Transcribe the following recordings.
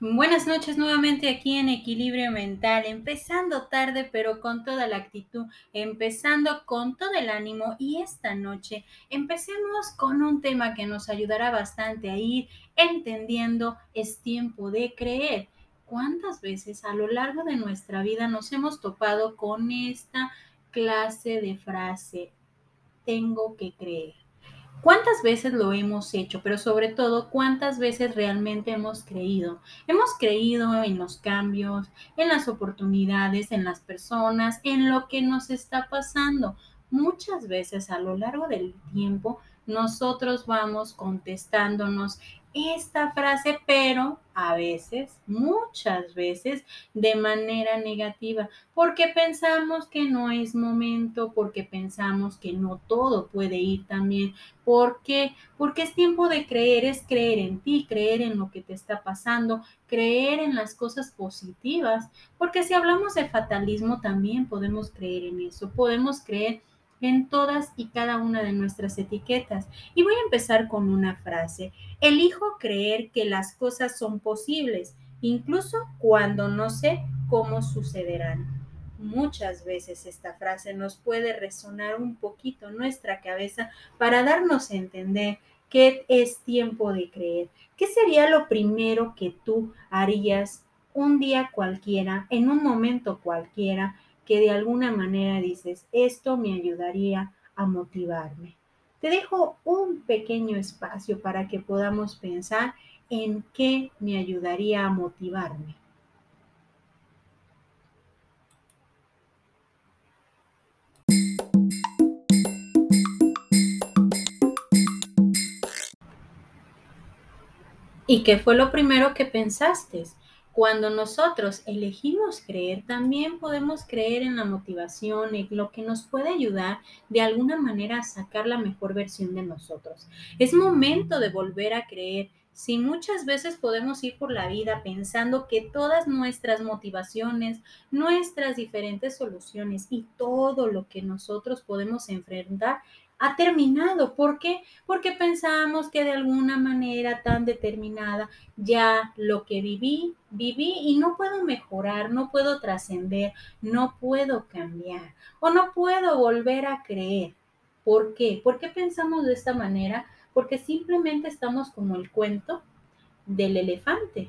Buenas noches nuevamente aquí en Equilibrio Mental, empezando tarde pero con toda la actitud, empezando con todo el ánimo y esta noche empecemos con un tema que nos ayudará bastante a ir entendiendo es tiempo de creer. ¿Cuántas veces a lo largo de nuestra vida nos hemos topado con esta clase de frase? Tengo que creer. ¿Cuántas veces lo hemos hecho? Pero sobre todo, ¿cuántas veces realmente hemos creído? Hemos creído en los cambios, en las oportunidades, en las personas, en lo que nos está pasando. Muchas veces a lo largo del tiempo nosotros vamos contestándonos esta frase, pero a veces, muchas veces, de manera negativa, porque pensamos que no es momento, porque pensamos que no todo puede ir tan bien. ¿Por qué? Porque es tiempo de creer, es creer en ti, creer en lo que te está pasando, creer en las cosas positivas, porque si hablamos de fatalismo también podemos creer en eso, podemos creer en todas y cada una de nuestras etiquetas. Y voy a empezar con una frase. Elijo creer que las cosas son posibles, incluso cuando no sé cómo sucederán. Muchas veces esta frase nos puede resonar un poquito en nuestra cabeza para darnos a entender que es tiempo de creer. ¿Qué sería lo primero que tú harías un día cualquiera, en un momento cualquiera, que de alguna manera dices, esto me ayudaría a motivarme. Te dejo un pequeño espacio para que podamos pensar en qué me ayudaría a motivarme. ¿Y qué fue lo primero que pensaste? Cuando nosotros elegimos creer, también podemos creer en la motivación, en lo que nos puede ayudar de alguna manera a sacar la mejor versión de nosotros. Es momento de volver a creer. Si muchas veces podemos ir por la vida pensando que todas nuestras motivaciones, nuestras diferentes soluciones y todo lo que nosotros podemos enfrentar ha terminado. ¿Por qué? Porque pensamos que de alguna manera tan determinada ya lo que viví, viví y no puedo mejorar, no puedo trascender, no puedo cambiar o no puedo volver a creer. ¿Por qué? ¿Por qué pensamos de esta manera? Porque simplemente estamos como el cuento del elefante.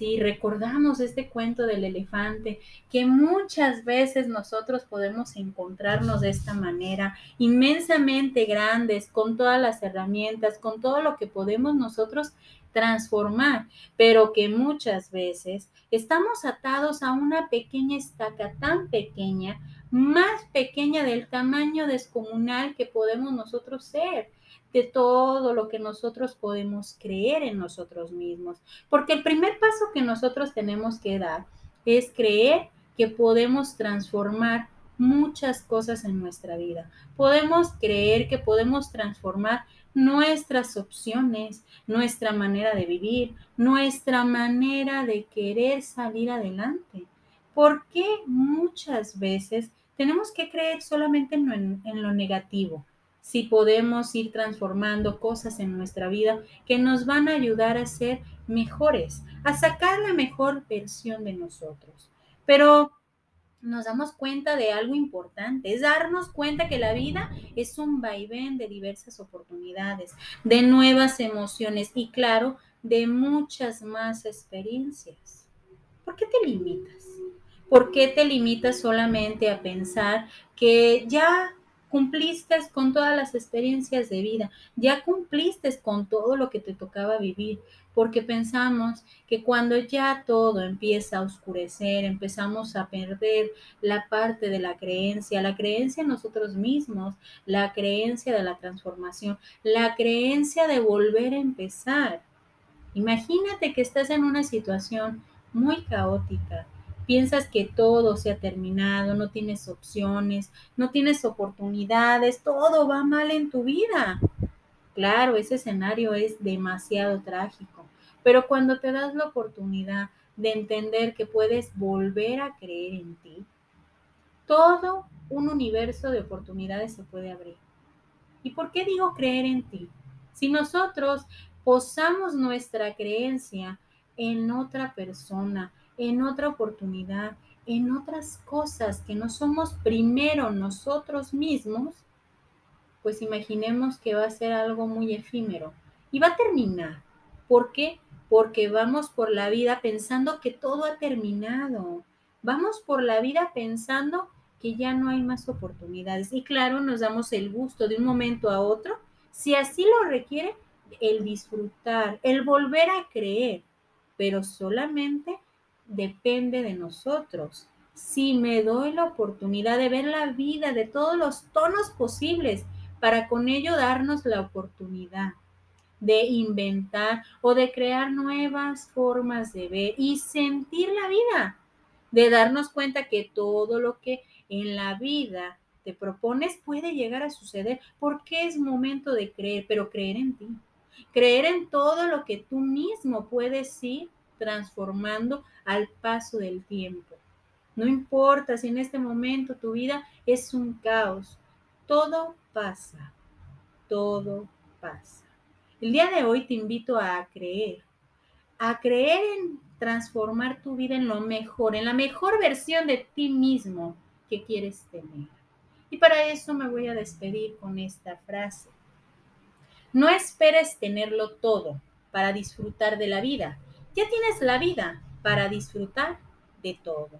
Si recordamos este cuento del elefante, que muchas veces nosotros podemos encontrarnos de esta manera, inmensamente grandes, con todas las herramientas, con todo lo que podemos nosotros transformar, pero que muchas veces estamos atados a una pequeña estaca tan pequeña, más pequeña del tamaño descomunal que podemos nosotros ser de todo lo que nosotros podemos creer en nosotros mismos. Porque el primer paso que nosotros tenemos que dar es creer que podemos transformar muchas cosas en nuestra vida. Podemos creer que podemos transformar nuestras opciones, nuestra manera de vivir, nuestra manera de querer salir adelante. ¿Por qué muchas veces tenemos que creer solamente en, en lo negativo? Si podemos ir transformando cosas en nuestra vida que nos van a ayudar a ser mejores, a sacar la mejor versión de nosotros. Pero nos damos cuenta de algo importante, es darnos cuenta que la vida es un vaivén de diversas oportunidades, de nuevas emociones y claro, de muchas más experiencias. ¿Por qué te limitas? ¿Por qué te limitas solamente a pensar que ya cumpliste con todas las experiencias de vida, ya cumpliste con todo lo que te tocaba vivir, porque pensamos que cuando ya todo empieza a oscurecer, empezamos a perder la parte de la creencia, la creencia en nosotros mismos, la creencia de la transformación, la creencia de volver a empezar. Imagínate que estás en una situación muy caótica, piensas que todo se ha terminado, no tienes opciones, no tienes oportunidades, todo va mal en tu vida. Claro, ese escenario es demasiado trágico, pero cuando te das la oportunidad de entender que puedes volver a creer en ti, todo un universo de oportunidades se puede abrir. ¿Y por qué digo creer en ti? Si nosotros posamos nuestra creencia en otra persona, en otra oportunidad, en otras cosas que no somos primero nosotros mismos, pues imaginemos que va a ser algo muy efímero y va a terminar. ¿Por qué? Porque vamos por la vida pensando que todo ha terminado. Vamos por la vida pensando que ya no hay más oportunidades. Y claro, nos damos el gusto de un momento a otro, si así lo requiere, el disfrutar, el volver a creer, pero solamente depende de nosotros. Si me doy la oportunidad de ver la vida de todos los tonos posibles, para con ello darnos la oportunidad de inventar o de crear nuevas formas de ver y sentir la vida, de darnos cuenta que todo lo que en la vida te propones puede llegar a suceder, porque es momento de creer, pero creer en ti, creer en todo lo que tú mismo puedes ir transformando al paso del tiempo. No importa si en este momento tu vida es un caos, todo pasa, todo pasa. El día de hoy te invito a creer, a creer en transformar tu vida en lo mejor, en la mejor versión de ti mismo que quieres tener. Y para eso me voy a despedir con esta frase. No esperes tenerlo todo para disfrutar de la vida. Ya tienes la vida para disfrutar de todo.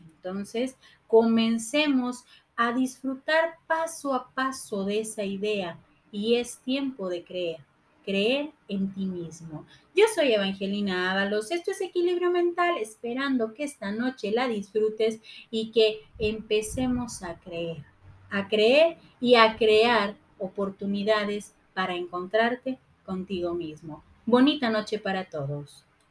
Entonces, comencemos a disfrutar paso a paso de esa idea y es tiempo de creer, creer en ti mismo. Yo soy Evangelina Ábalos, esto es Equilibrio Mental, esperando que esta noche la disfrutes y que empecemos a creer, a creer y a crear oportunidades para encontrarte contigo mismo. Bonita noche para todos.